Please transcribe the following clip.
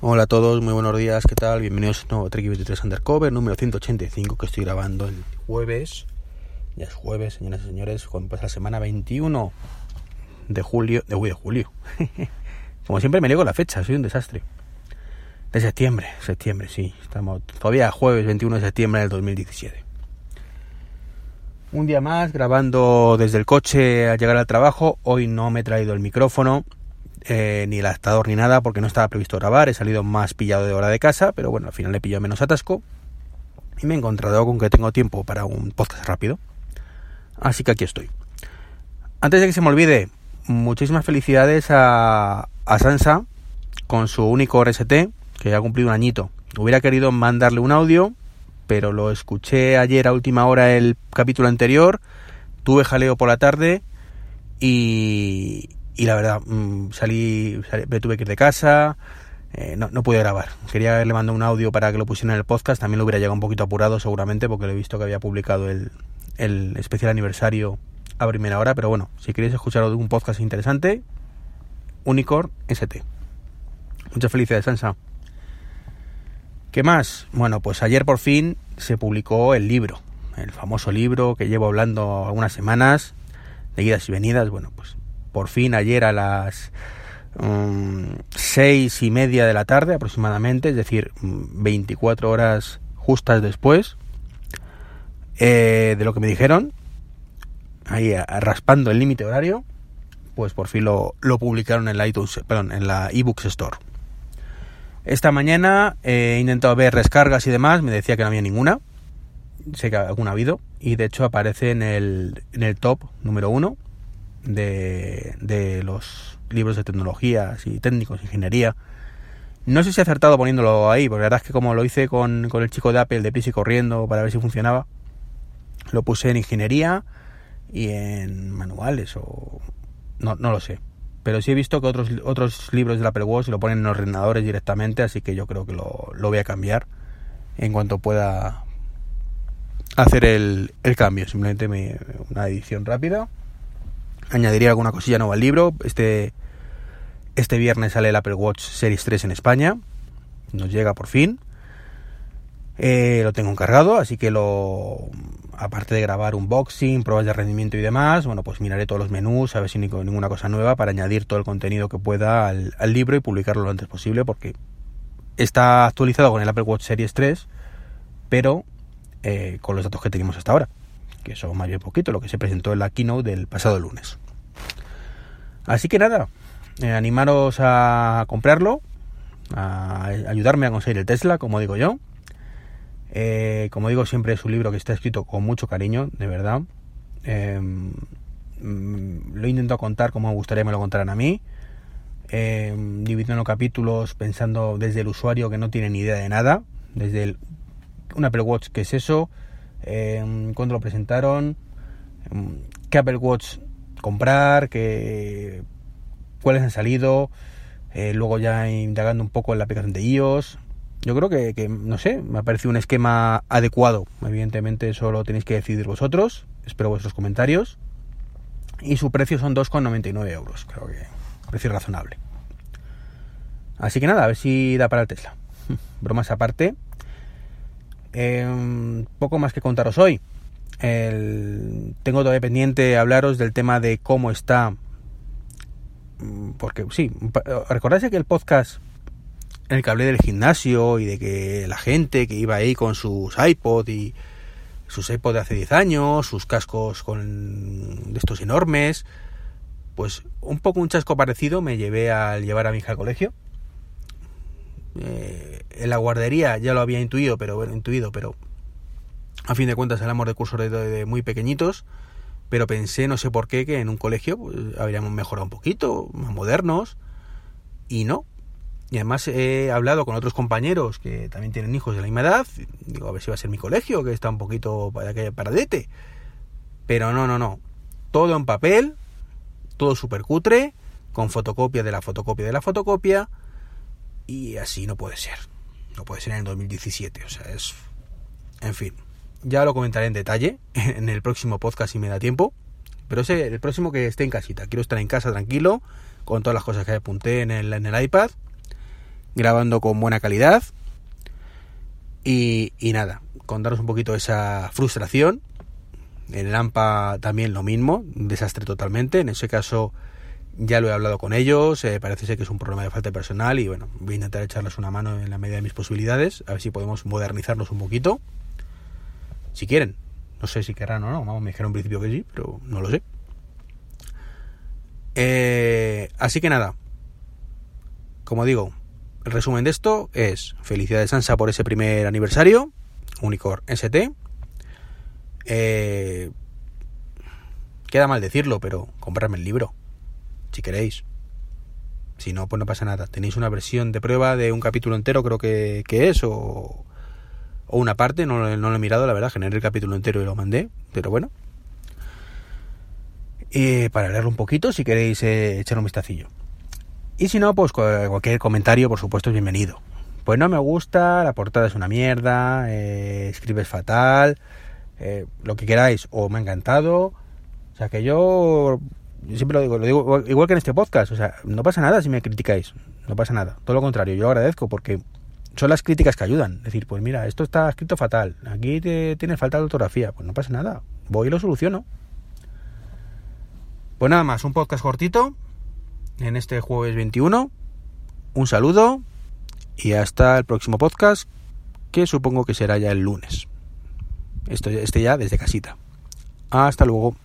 Hola a todos, muy buenos días, ¿qué tal? Bienvenidos a un nuevo Trek 23 Undercover número 185 que estoy grabando el jueves. Ya es jueves, señoras y señores, cuando pasa la semana 21 de julio, de, de julio. Como siempre me ligo la fecha, soy un desastre. De septiembre, septiembre, sí. Estamos todavía jueves 21 de septiembre del 2017. Un día más grabando desde el coche al llegar al trabajo. Hoy no me he traído el micrófono eh, ni el adaptador ni nada porque no estaba previsto grabar, he salido más pillado de hora de casa, pero bueno, al final he pillado menos atasco y me he encontrado con que tengo tiempo para un podcast rápido. Así que aquí estoy. Antes de que se me olvide, muchísimas felicidades a, a Sansa con su único RST, que ha cumplido un añito. Hubiera querido mandarle un audio, pero lo escuché ayer a última hora el capítulo anterior, tuve jaleo por la tarde y, y la verdad, mm, salí, me tuve que ir de casa, eh, no, no pude grabar. Quería haberle mandado un audio para que lo pusiera en el podcast, también lo hubiera llegado un poquito apurado seguramente porque lo he visto que había publicado el, el especial aniversario a primera hora, pero bueno, si queréis escuchar un podcast interesante, Unicorn ST. Muchas felicidades, Sansa. ¿Qué más? Bueno, pues ayer por fin se publicó el libro, el famoso libro que llevo hablando algunas semanas, de idas y venidas. Bueno, pues por fin ayer a las um, seis y media de la tarde aproximadamente, es decir, 24 horas justas después eh, de lo que me dijeron, ahí raspando el límite horario, pues por fin lo, publicaron en la iTunes, perdón, en la eBooks Store. Esta mañana he intentado ver descargas y demás, me decía que no había ninguna, sé que alguna ha habido, y de hecho aparece en el, en el top número uno de, los libros de tecnologías y técnicos, ingeniería. No sé si he acertado poniéndolo ahí, porque la verdad es que como lo hice con, con el chico de Apple de pis y corriendo para ver si funcionaba, lo puse en ingeniería y en manuales o... No, no lo sé. Pero sí he visto que otros, otros libros del Apple Watch lo ponen en ordenadores directamente, así que yo creo que lo, lo voy a cambiar en cuanto pueda hacer el, el cambio. Simplemente me, una edición rápida añadiría alguna cosilla nueva al libro. Este, este viernes sale el Apple Watch Series 3 en España. Nos llega por fin. Eh, lo tengo encargado, así que lo aparte de grabar unboxing, pruebas de rendimiento y demás, bueno, pues miraré todos los menús, a ver si ninguna cosa nueva para añadir todo el contenido que pueda al, libro y publicarlo lo antes posible porque está actualizado con el Apple Watch Series 3, pero eh, con los datos que tenemos hasta ahora que eso más bien poquito, lo que se presentó en la keynote del pasado lunes. Así que nada, eh, animaros a comprarlo, a ayudarme a conseguir el Tesla, como digo yo. Eh, como digo, siempre es un libro que está escrito con mucho cariño, de verdad. Em, mm, lo he intentado contar como me gustaría que me lo contaran a mí. Eh, dividiendo capítulos pensando desde el usuario que no tiene ni idea de nada, desde el, Apple Watch, ¿qué es eso? Eh, cuándo lo presentaron, em, qué Apple Watch comprar, qué, cuáles han salido, eh, luego ya indagando un poco en la aplicación de iOS. Yo creo que, no sé, me ha parecido un esquema adecuado. Evidentemente eso lo tenéis que decidir vosotros. Espero vuestros comentarios. Y su precio son 2,99 euros. Creo que precio razonable. Así que nada, a ver si da para el Tesla. Bromas aparte. Eh, poco más que contaros hoy. tengo todavía pendiente hablaros del tema de cómo está. Mm, porque sí, recordáis que el podcast en el que hablé del gimnasio y de que la gente que iba ahí con sus iPod y sus iPod de hace 10 años, sus cascos con de estos enormes, pues un poco un chasco parecido me llevé al llevar a mi hija al colegio eh, en la guardería ya lo había intuido, pero intuido, pero a fin de cuentas hablamos de cursos de, muy pequeñitos, pero pensé, no sé por qué, que en un colegio pues, habríamos mejorado un poquito, más modernos, y no. Y además he hablado con otros compañeros que también tienen hijos de la misma edad, digo, a ver si va a ser mi colegio, que está un poquito para que paradete. Pero no, no, no. Todo en papel, todo súper cutre, con fotocopia de la fotocopia de la fotocopia, y así no puede ser. No puede ser en el 2017. O sea, es... En fin. Ya lo comentaré en detalle en el próximo podcast si me da tiempo. Pero ese, el próximo que esté en casita. Quiero estar en casa tranquilo, con todas las cosas que apunté en el, en el iPad. grabando con buena calidad. Y, y nada, contaros un poquito esa frustración. En el AMPA también lo mismo, desastre totalmente. En ese caso ya lo he hablado con ellos, eh, parece ser que es un problema de falta de personal y bueno, voy a intentar echarles una mano en la medida de mis posibilidades, a ver si podemos modernizarnos un poquito. Si quieren, no sé si querrán o no, vamos, me dijeron en principio que sí, pero no lo sé. Eh, así que nada, como digo, el resumen de esto es felicidades Sansa por ese primer aniversario, Unicorn ST. Eh, queda mal decirlo, pero comprarme el libro, si queréis. Si no, pues no pasa nada. Tenéis una versión de prueba de un capítulo entero, creo que, que es, o, una parte, no, no, lo he mirado, la verdad, generé el capítulo entero y lo mandé, pero bueno. Y para leerlo un poquito, si queréis eh, echar un vistacillo. Y si no, pues cualquier comentario, por supuesto, es bienvenido. Pues no me gusta, la portada es una mierda, eh, escribes fatal, eh, lo que queráis, o me ha encantado. O sea que yo, siempre lo digo, lo digo igual que en este podcast, o sea, no pasa nada si me criticáis, no pasa nada. Todo lo contrario, yo agradezco porque son las críticas que ayudan. Decir, pues mira, esto está escrito fatal, aquí te, tienes falta de ortografía, pues no pasa nada, voy y lo soluciono. Pues nada más, un podcast cortito en este jueves 21. Un saludo y hasta el próximo podcast, que supongo que será ya el lunes. Esto, este ya desde casita. Hasta luego.